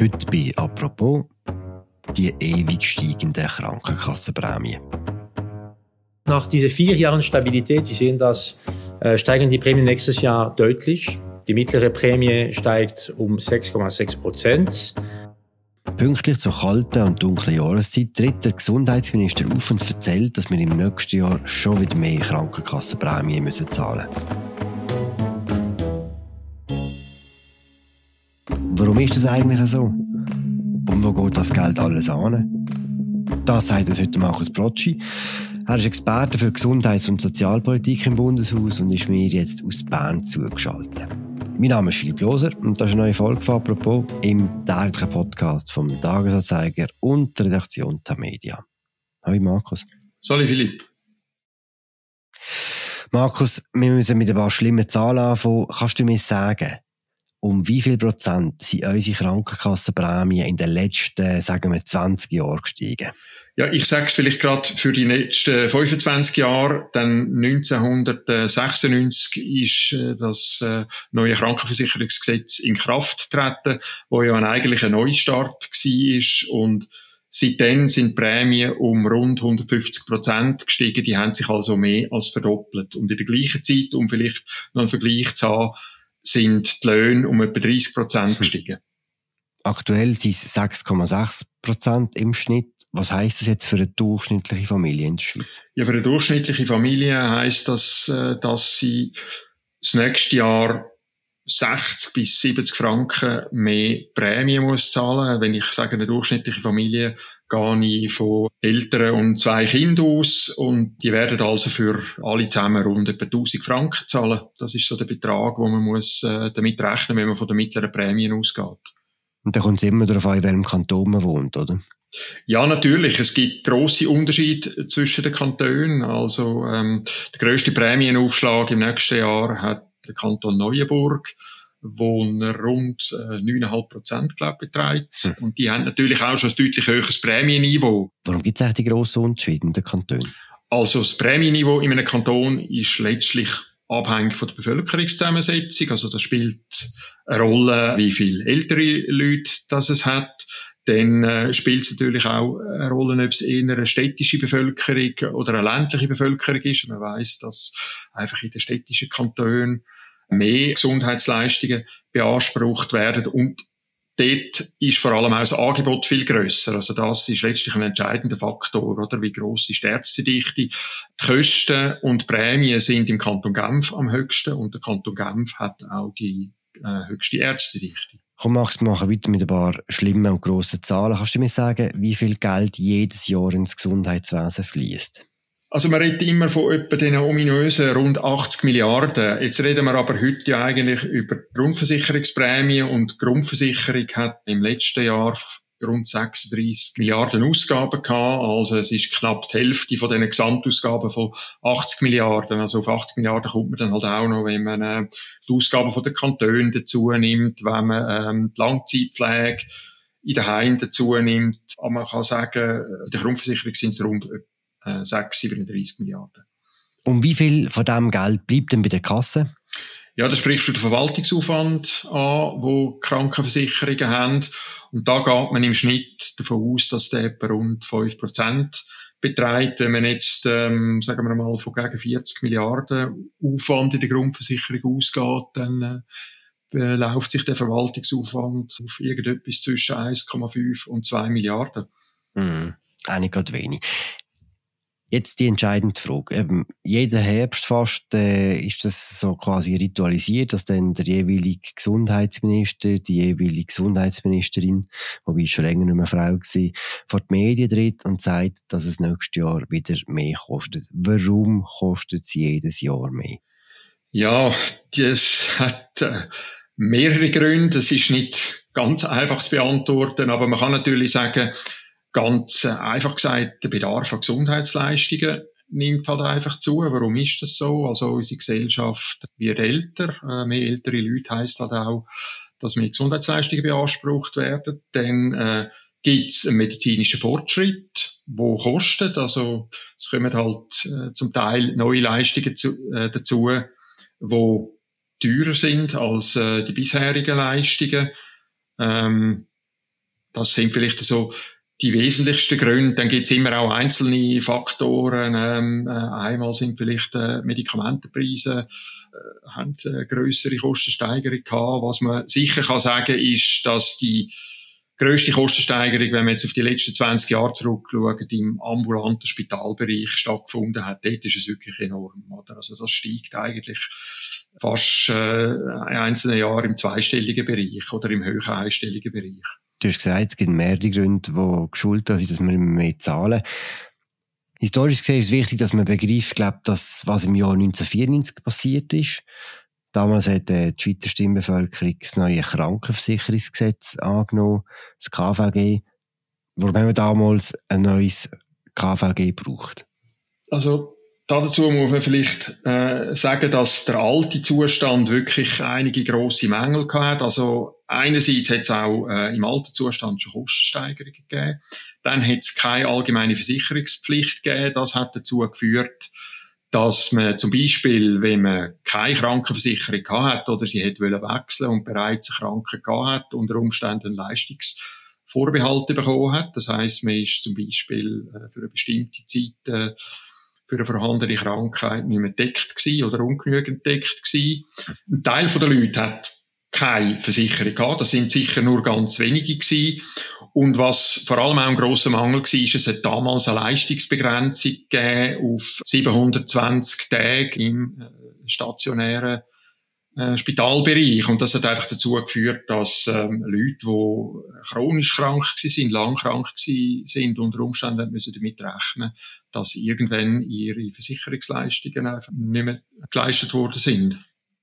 Heute bei «Apropos» die ewig steigenden Krankenkassenprämien. Nach diesen vier Jahren Stabilität, Sie sehen das, äh, steigen die Prämien nächstes Jahr deutlich. Die mittlere Prämie steigt um 6,6 Prozent. Pünktlich zur kalten und dunklen Jahreszeit tritt der Gesundheitsminister auf und erzählt, dass wir im nächsten Jahr schon wieder mehr Krankenkassenprämien müssen zahlen Warum ist das eigentlich so? Und wo geht das Geld alles an? Das sagt uns heute Markus Brocci. Er ist Experte für Gesundheits- und Sozialpolitik im Bundeshaus und ist mir jetzt aus Bern zugeschaltet. Mein Name ist Philipp Loser und das ist eine neue Folge von «Apropos» im täglichen Podcast vom Tagesanzeiger und der Redaktion der Media. Hallo Markus. Salut Philipp. Markus, wir müssen mit ein paar schlimmen Zahlen anfangen. Kannst du mir sagen, um wie viel Prozent sind unsere Krankenkassenprämien in den letzten, sagen wir, 20 Jahren gestiegen? Ja, ich sage es vielleicht gerade für die letzten 25 Jahre. Dann 1996 ist äh, das äh, neue Krankenversicherungsgesetz in Kraft getreten, wo ja ein eigentlicher Neustart war. Und seitdem sind Prämien um rund 150 Prozent gestiegen. Die haben sich also mehr als verdoppelt. Und in der gleichen Zeit, um vielleicht noch einen Vergleich zu haben, sind die Löhne um etwa 30 Prozent gestiegen. Aktuell sind es 6,6 Prozent im Schnitt. Was heißt das jetzt für eine durchschnittliche Familie in der Schweiz? Ja, für eine durchschnittliche Familie heißt das, äh, dass sie das nächste Jahr 60 bis 70 Franken mehr Prämie muss zahlen. Wenn ich sage, eine durchschnittliche Familie, gehe ich von Eltern und zwei Kindern aus und die werden also für alle zusammen rund etwa 1000 Franken zahlen. Das ist so der Betrag, wo man muss äh, damit rechnen, wenn man von den mittleren Prämien ausgeht. Und da kommt es immer darauf an, in welchem Kanton man wohnt, oder? Ja, natürlich. Es gibt große Unterschiede zwischen den Kantonen. Also ähm, der grösste Prämienaufschlag im nächsten Jahr hat der Kanton Neuenburg wo rund äh, 9,5 Prozent, glaube ich, beträgt. Hm. Und die haben natürlich auch schon ein deutlich höheres Prämienniveau. Warum gibt es eigentlich die grossen Unterschiede in den Kantonen? Also das Prämienniveau in einem Kanton ist letztlich abhängig von der Bevölkerungszusammensetzung. Also das spielt eine Rolle, wie viele ältere Leute das es hat. Dann äh, spielt es natürlich auch eine Rolle, ob es eher eine städtische Bevölkerung oder eine ländliche Bevölkerung ist. Man weiß, dass einfach in den städtischen Kantonen mehr Gesundheitsleistungen beansprucht werden und dort ist vor allem auch das Angebot viel grösser. Also das ist letztlich ein entscheidender Faktor, oder? Wie gross ist die Ärztedichte? Die Kosten und Prämien sind im Kanton Genf am höchsten und der Kanton Genf hat auch die äh, höchste Ärztedichte. Komm, Max, wir machen weiter mit ein paar schlimmen und grossen Zahlen. Kannst du mir sagen, wie viel Geld jedes Jahr ins Gesundheitswesen fließt? Also man redet immer von etwa den ominösen rund 80 Milliarden. Jetzt reden wir aber heute ja eigentlich über Grundversicherungsprämie und die Grundversicherung hat im letzten Jahr rund 36 Milliarden Ausgaben gehabt. Also es ist knapp die Hälfte von den Gesamtausgaben von 80 Milliarden. Also auf 80 Milliarden kommt man dann halt auch noch, wenn man äh, die Ausgaben von den Kantonen dazu nimmt, wenn man ähm, die Langzeitpflege in den Heimen dazu nimmt. Aber man kann sagen, in der Grundversicherung sind es rund äh, 6, 37 Milliarden. Und wie viel von diesem Geld bleibt denn bei der Kasse? Ja, da sprichst du den Verwaltungsaufwand an, wo Krankenversicherungen haben. Und da geht man im Schnitt davon aus, dass der etwa rund 5% beträgt. Wenn man jetzt, ähm, sagen wir mal, von gegen 40 Milliarden Aufwand in der Grundversicherung ausgeht, dann äh, läuft sich der Verwaltungsaufwand auf irgendetwas zwischen 1,5 und 2 Milliarden. Mhm. Eigentlich gerade wenig. Jetzt die entscheidende Frage. Eben, jeden Herbst fast äh, ist das so quasi ritualisiert, dass dann der jeweilige Gesundheitsminister, die jeweilige Gesundheitsministerin, wobei schon länger nicht mehr Frau war, vor die Medien tritt und sagt, dass es nächstes Jahr wieder mehr kostet. Warum kostet es jedes Jahr mehr? Ja, das hat äh, mehrere Gründe. Es ist nicht ganz einfach zu beantworten, aber man kann natürlich sagen, Ganz äh, einfach gesagt, der Bedarf an Gesundheitsleistungen nimmt halt einfach zu. Warum ist das so? Also unsere Gesellschaft wird älter. Äh, mehr ältere Leute heisst halt auch, dass mehr Gesundheitsleistungen beansprucht werden. Dann äh, gibt es einen medizinischen Fortschritt, wo kostet. Also es kommen halt äh, zum Teil neue Leistungen zu, äh, dazu, wo teurer sind als äh, die bisherigen Leistungen. Ähm, Das sind vielleicht so die wesentlichsten Gründe. Dann gibt es immer auch einzelne Faktoren. Ähm, äh, einmal sind vielleicht äh, Medikamentenpreise äh, haben äh, größere Kostensteigerung gehabt. Was man sicher kann sagen ist, dass die grösste Kostensteigerung, wenn man jetzt auf die letzten 20 Jahre zurückschaut, im ambulanten Spitalbereich stattgefunden hat. Dort ist es wirklich enorm. Oder? Also das steigt eigentlich fast äh, in einzelnen Jahren im zweistelligen Bereich oder im höheren einstelligen Bereich. Du hast gesagt, es gibt mehrere Gründe, die geschuldet sind, dass wir mehr zahlen. Historisch gesehen ist es wichtig, dass man begreift, glaubt, dass was im Jahr 1994 passiert ist. Damals hat die Schweizer Stimmbevölkerung das neue Krankenversicherungsgesetz angenommen, das KVG. Warum haben wir damals ein neues KVG gebraucht? Also dazu muss man vielleicht äh, sagen, dass der alte Zustand wirklich einige grosse Mängel hat. Also einerseits hat es auch äh, im alten Zustand schon Kostensteigerungen gegeben. Dann hat es keine allgemeine Versicherungspflicht gegeben. Das hat dazu geführt, dass man zum Beispiel, wenn man keine Krankenversicherung hat oder sie hätte wechseln und bereits eine Kranke hat, unter Umständen einen Leistungsvorbehalt bekommen hat. Das heißt, man ist zum Beispiel äh, für eine bestimmte Zeit äh, für eine vorhandene Krankheit nicht mehr deckt gewesen oder ungenügend deckt gewesen. Ein Teil der Leute hat keine Versicherung gehabt. Das sind sicher nur ganz wenige gewesen. Und was vor allem auch ein grosser Mangel war, ist, es hat damals eine Leistungsbegrenzung gegeben auf 720 Tage im äh, stationären äh, Spitalbereich. Und das hat einfach dazu geführt, dass ähm, Leute, die chronisch krank sind, lang krank sind, unter Umständen müssen damit rechnen, dass irgendwann ihre Versicherungsleistungen einfach nicht mehr geleistet worden sind.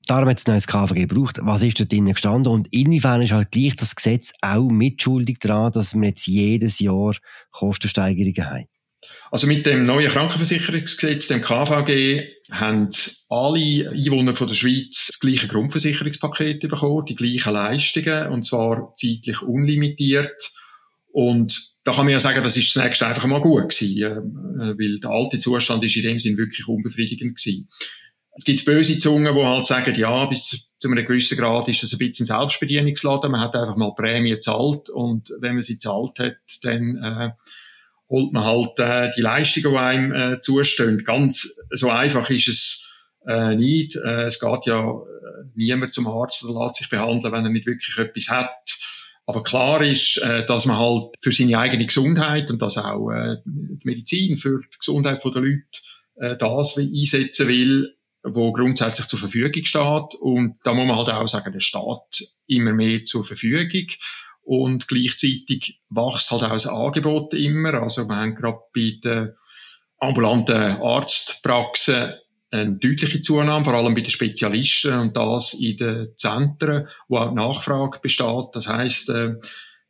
Darum hat es ein neues KVG gebraucht. Was ist dort drinnen gestanden? Und inwiefern ist halt gleich das Gesetz auch mitschuldig daran, dass wir jetzt jedes Jahr Kostensteigerungen haben? Also mit dem neuen Krankenversicherungsgesetz, dem KVG, haben alle Einwohner von der Schweiz das gleiche Grundversicherungspaket bekommen, die gleichen Leistungen, und zwar zeitlich unlimitiert. Und da kann man ja sagen, das ist zunächst einfach mal gut gewesen, äh, weil der alte Zustand ist in dem Sinn wirklich unbefriedigend gewesen. Es gibt böse Zungen, die halt sagen, ja, bis zu einem gewissen Grad ist das ein bisschen Selbstbedienungsladen. Man hat einfach mal Prämie gezahlt und wenn man sie gezahlt hat, dann äh, holt man halt äh, die Leistungen, die einem äh, zustehen. Ganz so einfach ist es äh, nicht. Äh, es geht ja äh, niemand zum Arzt oder lässt sich behandeln, wenn er nicht wirklich etwas hat. Aber klar ist, äh, dass man halt für seine eigene Gesundheit und dass auch äh, die Medizin für die Gesundheit der Leute äh, das einsetzen will, wo grundsätzlich zur Verfügung steht. Und da muss man halt auch sagen, der Staat immer mehr zur Verfügung. Und gleichzeitig wächst halt auch das Angebot immer. Also wir haben gerade bei den ambulanten Arztpraxen eine deutliche Zunahme, vor allem bei den Spezialisten und das in den Zentren, wo auch Nachfrage besteht. Das heißt, äh,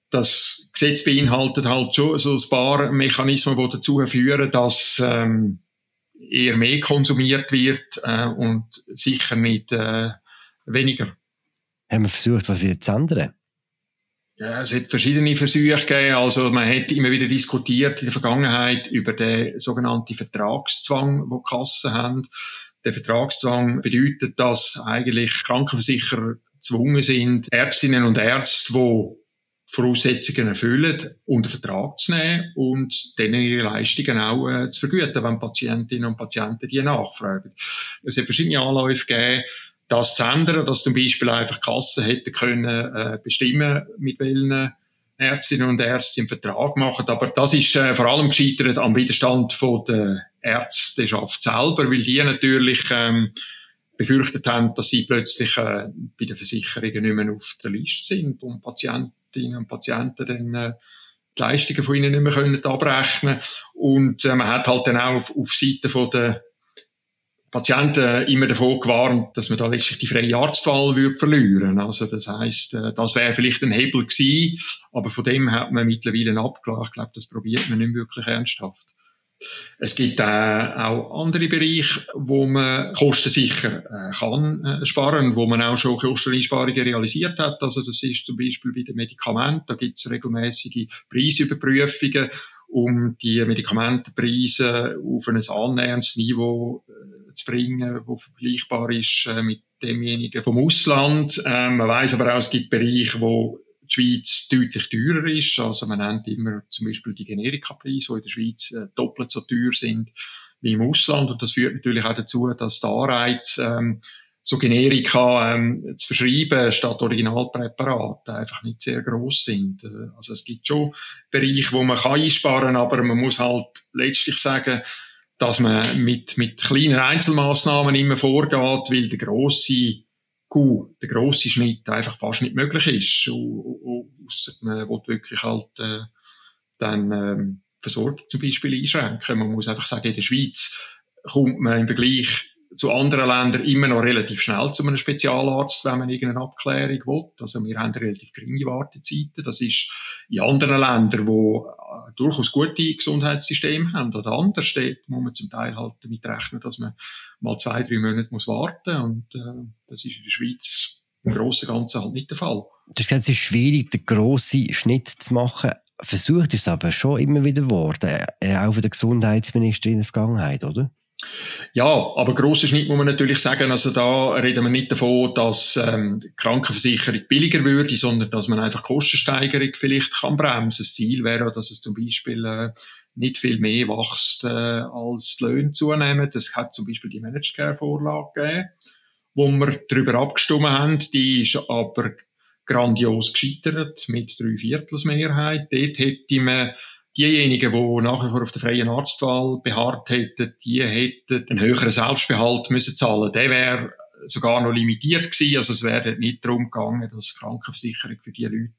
das Gesetz beinhaltet halt schon so ein paar Mechanismen, die dazu führen, dass ähm, eher mehr konsumiert wird äh, und sicher nicht äh, weniger. Haben wir versucht, das wieder zu ändern? Ja, es hat verschiedene Versuche gegeben. Also man hat immer wieder diskutiert in der Vergangenheit über den sogenannten Vertragszwang, wo Kassen haben. Der Vertragszwang bedeutet, dass eigentlich Krankenversicherer gezwungen sind, Ärztinnen und Ärzte, die Voraussetzungen erfüllen, unter Vertrag zu nehmen und denen ihre Leistungen auch äh, zu vergüten, wenn Patientinnen und Patienten die nachfragen. Es hat verschiedene Anläufe gegeben, das zu ändern, dass zum Beispiel einfach Kassen hätten können äh, bestimmen, mit welchen Ärztinnen und Ärzten im Vertrag machen. Aber das ist äh, vor allem gescheitert am Widerstand von der Ärzteschaft selber, weil die natürlich ähm, befürchtet haben, dass sie plötzlich äh, bei den Versicherungen nicht mehr auf der Liste sind und Patientinnen und Patienten dann äh, die Leistungen von ihnen nicht mehr können abrechnen Und äh, man hat halt dann auch auf, auf Seite von der Patienten immer davon gewarnt, dass man da letztlich die freie Arztwahl würde verlieren. Also das heißt, äh, das wäre vielleicht ein Hebel gewesen, aber von dem hat man mittlerweile abgelacht. Ich glaube, das probiert man nicht wirklich ernsthaft. Es gibt äh, auch andere Bereiche, wo man kostensicher äh, kann äh, sparen, wo man auch schon Kosteneinsparungen realisiert hat. Also das ist zum Beispiel bei den Medikamenten, da gibt es regelmäßige Preisüberprüfungen, um die Medikamentenpreise auf ein annäherndes Niveau äh, zu bringen, wo vergleichbar ist äh, mit demjenigen vom Ausland. Ähm, man weiß aber auch, es gibt Bereiche, wo die Schweiz deutlich teurer ist. Also man nennt immer zum Beispiel die Generikapreise, die in der Schweiz äh, doppelt so teuer sind wie im Ausland. Und das führt natürlich auch dazu, dass der Anreiz, ähm, so Generika ähm, zu verschreiben statt Originalpräparate einfach nicht sehr groß sind. Äh, also es gibt schon Bereiche, wo man kann einsparen, aber man muss halt letztlich sagen, dass man mit, mit kleinen Einzelmaßnahmen immer vorgeht, weil der grosse Kuh, der grosse Schnitt einfach fast nicht möglich ist. Ausser man will wirklich halt äh, dann ähm, Versorgung zum Beispiel einschränken. Man muss einfach sagen, in der Schweiz kommt man im Vergleich zu anderen Ländern immer noch relativ schnell zu einem Spezialarzt, wenn man irgendeine Abklärung will. Also wir haben relativ geringe Wartezeiten. Das ist in anderen Ländern, wo durchaus gute Gesundheitssysteme haben anders steht, muss man zum Teil halt damit rechnen, dass man mal zwei, drei Monate muss warten und äh, das ist in der Schweiz im Großen Ganzen halt nicht der Fall. Du hast gesagt, es ist schwierig, den grossen Schnitt zu machen. Versucht ist es aber schon immer wieder geworden, äh, auch von der Gesundheitsministerin in der Vergangenheit, oder? Ja, aber grosser Schnitt muss man natürlich sagen, also da reden wir nicht davon, dass ähm, die Krankenversicherung billiger würde, sondern dass man einfach Kostensteigerung vielleicht kann bremsen. Das Ziel wäre, dass es zum Beispiel äh, nicht viel mehr wächst, äh, als die Löhne zunehmen. Das hat zum Beispiel die Managed Care Vorlage gegeben, wo wir darüber abgestimmt haben. Die ist aber grandios gescheitert mit drei Viertelsmehrheit. Dort hätte man diejenigen, die nach wie vor auf der freien Arztwahl beharrt hätten, die hätten einen höheren Selbstbehalt müssen zahlen. Der wäre sogar noch limitiert gewesen. Also es wäre nicht darum gegangen, dass die Krankenversicherung für die Leute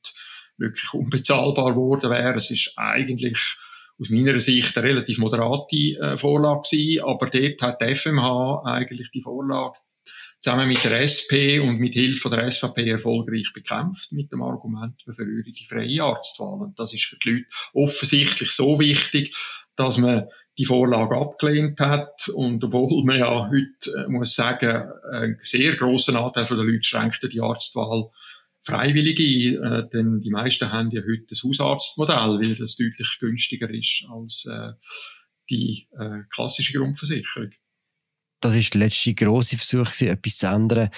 wirklich unbezahlbar geworden wäre. Es ist eigentlich aus meiner Sicht eine relativ moderate äh, Vorlage gewesen, aber dort hat die FMH eigentlich die Vorlage zusammen mit der SP und mit Hilfe der SVP erfolgreich bekämpft, mit dem Argument, wir verlieren die freie Arztwahl. Und das ist für die Leute offensichtlich so wichtig, dass man die Vorlage abgelehnt hat. Und obwohl man ja heute, äh, muss sagen, einen sehr grossen Anteil der Leute schränkt die Arztwahl freiwillig ein, äh, denn die meisten haben ja heute das Hausarztmodell, weil das deutlich günstiger ist als äh, die äh, klassische Grundversicherung das ist der letzte grosse Versuch, gewesen, etwas zu ändern.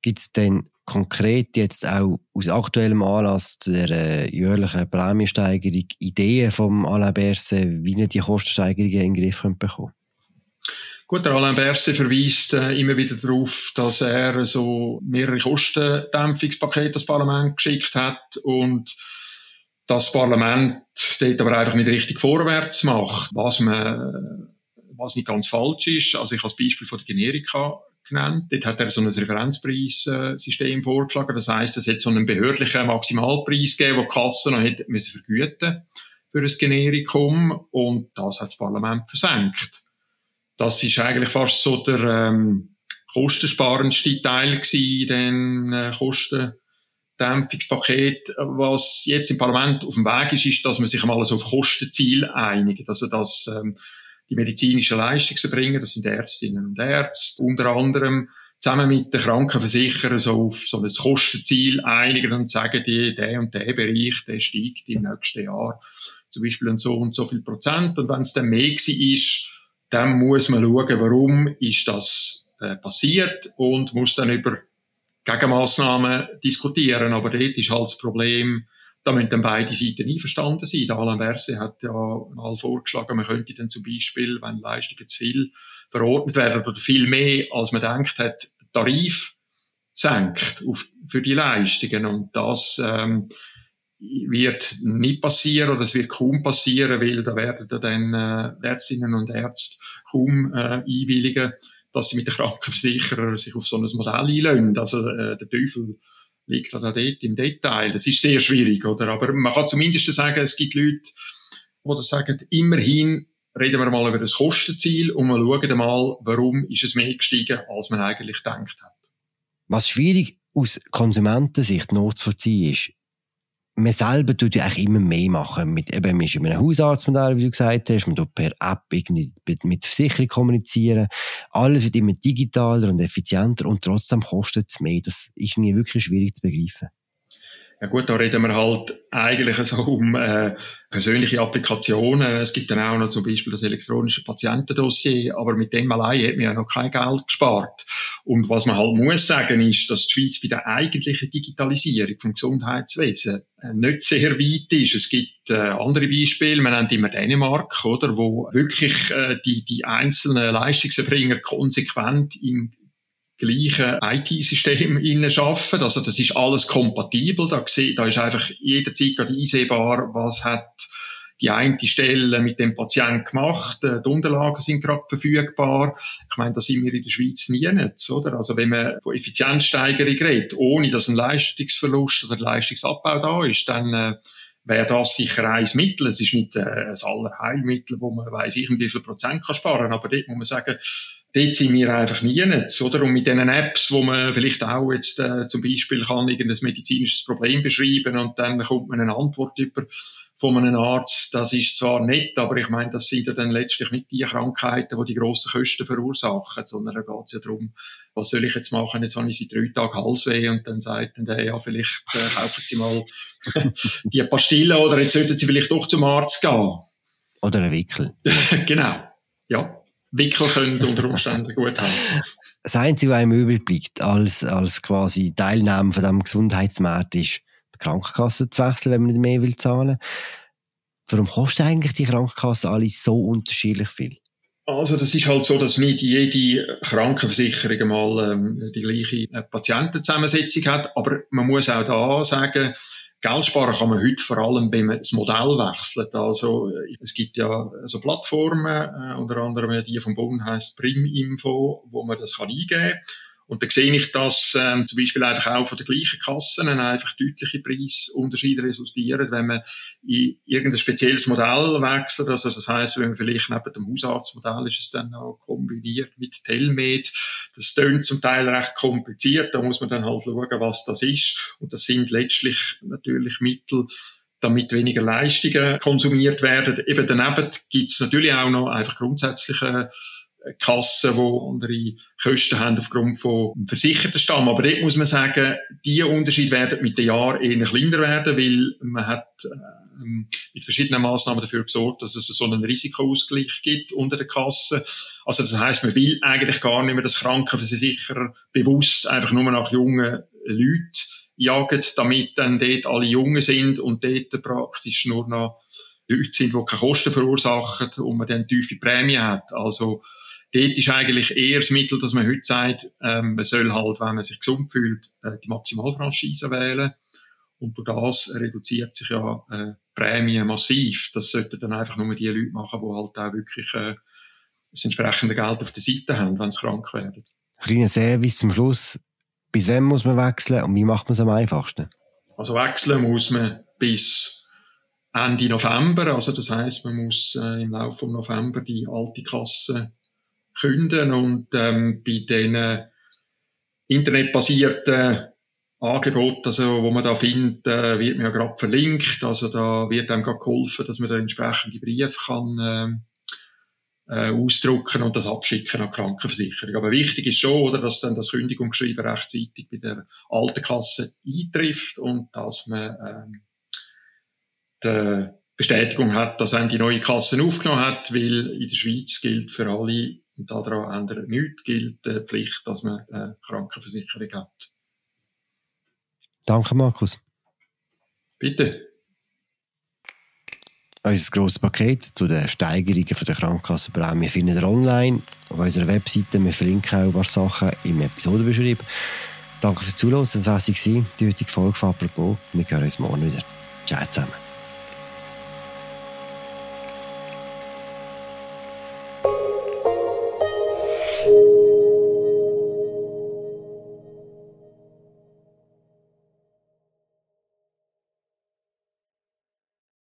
Gibt es denn konkret jetzt auch aus aktuellem Anlass der äh, jährlichen Prämiensteigerung Ideen vom Alain Berset, wie er die Kostensteigerungen in den Griff bekommen Gut, der Alain Berset verweist äh, immer wieder darauf, dass er so mehrere Kostendämpfungspakete das Parlament geschickt hat und das Parlament dort aber einfach nicht richtig vorwärts macht. Was man was nicht ganz falsch ist. Also ich habe das Beispiel von der Generika genannt. Dort hat er so ein Referenzpreissystem vorgeschlagen. Das heißt, es hat so einen behördlichen Maximalpreis gegeben, den die Kasse noch hätte müssen vergüten für ein Generikum. Und das hat das Parlament versenkt. Das ist eigentlich fast so der ähm, kostensparendste Teil gewesen, den äh, Kostendämpfungspaket. Was jetzt im Parlament auf dem Weg ist, ist, dass man sich einmal so auf Kostenziel einigt. Also, dass ähm, die medizinische Leistung zu bringen. Das sind Ärztinnen und Ärzte. Unter anderem zusammen mit den Krankenversicherern so auf so ein Kostenziel einigen und sagen, die, der und der Bereich, der steigt im nächsten Jahr zum Beispiel um so und so viel Prozent. Und wenn es dann mehr ist, dann muss man schauen, warum ist das äh, passiert und muss dann über Gegenmaßnahmen diskutieren. Aber dort ist halt das Problem, da müssen dann beide Seiten einverstanden sein. Der Alain Berset hat ja mal vorgeschlagen, man könnte dann zum Beispiel, wenn Leistungen zu viel verordnet werden oder viel mehr, als man denkt hat, Tarif senkt auf, für die Leistungen. Und das ähm, wird nicht passieren oder es wird kaum passieren, weil da werden dann äh, Ärztinnen und Ärzte kaum äh, einwilligen, dass sie mit den Krankenversicherern sich auf so ein Modell einlösen. Also äh, der Teufel liegt auch dort im Detail. Das ist sehr schwierig, oder? Aber man kann zumindest sagen, es gibt Leute, die sagen, immerhin reden wir mal über das Kostenziel und wir schauen mal, warum ist es mehr gestiegen, als man eigentlich gedacht hat. Was schwierig aus Konsumentensicht nachzuvollziehen ist, man selber tut ja eigentlich immer mehr machen. Mit, eben, man ist in einem Hausarztmodell, wie du gesagt hast, man tut per App irgendwie mit Versicherung kommunizieren. Alles wird immer digitaler und effizienter und trotzdem kostet es mehr. Das ist irgendwie wirklich schwierig zu begreifen. Ja gut, da reden wir halt eigentlich so um äh, persönliche Applikationen. Es gibt dann auch noch zum Beispiel das elektronische Patientendossier, aber mit dem allein hat man ja noch kein Geld gespart. Und was man halt muss sagen, ist, dass die Schweiz bei der eigentlichen Digitalisierung vom Gesundheitswesen äh, nicht sehr weit ist. Es gibt äh, andere Beispiele, man nennt immer Dänemark, oder, wo wirklich äh, die, die einzelnen Leistungserbringer konsequent im gleichen IT-System arbeiten. Also das ist alles kompatibel. Da, da ist einfach jederzeit gerade einsehbar, was hat die eine Stelle mit dem Patienten gemacht, äh, die Unterlagen sind gerade verfügbar. Ich meine, da sind wir in der Schweiz nie nicht, oder? Also wenn man von Effizienzsteigerung redet, ohne dass ein Leistungsverlust oder Leistungsabbau da ist, dann äh, wäre das sicher ein Mittel. Es ist nicht äh, ein Allerheilmittel, wo man weiß ich wie viel Prozent kann sparen, aber dort muss man sagen, dort sind wir einfach nie nicht, oder? Und mit diesen Apps, wo man vielleicht auch jetzt äh, zum Beispiel kann irgendein medizinisches Problem beschreiben und dann bekommt man eine Antwort über von einem Arzt, das ist zwar nett, aber ich meine, das sind ja dann letztlich nicht die Krankheiten, die die grossen Kosten verursachen, sondern da geht es ja darum, was soll ich jetzt machen? Jetzt habe ich seit drei Tagen Halsweh und dann sagt dann der, ja, vielleicht äh, kaufen Sie mal die Pastille oder jetzt sollten Sie vielleicht doch zum Arzt gehen. Oder ein Wickel. genau, ja. Wickel können unter Umständen gut haben. Das Einzige, was einem bleibt, als, als quasi Teilnahme von diesem Gesundheitsmarkt ist, die Krankenkasse zu wechseln, wenn man nicht mehr will zahlen. Warum kostet eigentlich die Krankenkasse alle so unterschiedlich viel? Also das ist halt so, dass nicht jede Krankenversicherung mal ähm, die gleiche äh, Patientenzusammensetzung hat, aber man muss auch da sagen, Geld sparen kann man heute vor allem, wenn man das Modell wechselt. Also, äh, es gibt ja so Plattformen, äh, unter anderem die vom Bund heißt Priminfo, wo man das kann eingeben kann. Und da sehe ich, dass ähm, zum Beispiel einfach auch von den gleichen Kassen einfach deutliche Preisunterschiede resultieren, wenn man in irgendein spezielles Modell wechselt. Also das heißt, wenn man vielleicht neben dem Hausarztmodell ist es dann auch kombiniert mit Telmed. Das tönt zum Teil recht kompliziert. Da muss man dann halt schauen, was das ist. Und das sind letztlich natürlich Mittel, damit weniger Leistungen konsumiert werden. Eben daneben gibt es natürlich auch noch einfach grundsätzliche Kassen, die andere Kosten haben aufgrund von versicherten Stamm. Aber dort muss man sagen, diese Unterschiede werden mit den Jahren eher kleiner werden, weil man hat ähm, mit verschiedenen Maßnahmen dafür gesorgt, dass es so einen Risikoausgleich gibt unter den Kassen. Also das heißt, man will eigentlich gar nicht mehr, dass Krankenversicherer bewusst einfach nur nach jungen Leuten jagen, damit dann dort alle Jungen sind und dort praktisch nur noch Leute sind, die keine Kosten verursachen und man dann tiefe Prämie hat. Also dort ist eigentlich eher das Mittel, dass man heute sagt, ähm, man soll halt, wenn man sich gesund fühlt, äh, die Maximalfranchise wählen. Und durch das reduziert sich ja äh, Prämie massiv. Das sollten dann einfach nur die Leute machen, die halt auch wirklich äh, das entsprechende Geld auf der Seite haben, wenn sie krank werden. Kleiner Service zum Schluss. Bis wann muss man wechseln und wie macht man es am einfachsten? Also wechseln muss man bis Ende November. Also das heißt, man muss äh, im Laufe von November die alte Kasse künden und ähm, bei den internetbasierten Angeboten, also, wo man da findet, äh, wird mir ja gerade verlinkt. Also da wird einem gerade geholfen, dass man da entsprechende Briefe kann äh, äh, ausdrucken und das abschicken an die Krankenversicherung. Aber wichtig ist schon, oder, dass dann das Kündigungsschreiben rechtzeitig bei der alten Kasse eintrifft und dass man ähm, die Bestätigung hat, dass einem die neue Kasse aufgenommen hat, weil in der Schweiz gilt für alle und daran ändert nichts, gilt die Pflicht, dass man eine Krankenversicherung hat. Danke, Markus. Bitte. Unser grosses Paket zu den Steigerungen der Krankenkassenprämie findet ihr online auf unserer Webseite. Wir verlinken auch ein paar Sachen im Episodenbeschrieb. Danke fürs Zuhören. Das war die heutige Folge von «Apropos». Wir hören uns morgen wieder. Ciao zusammen.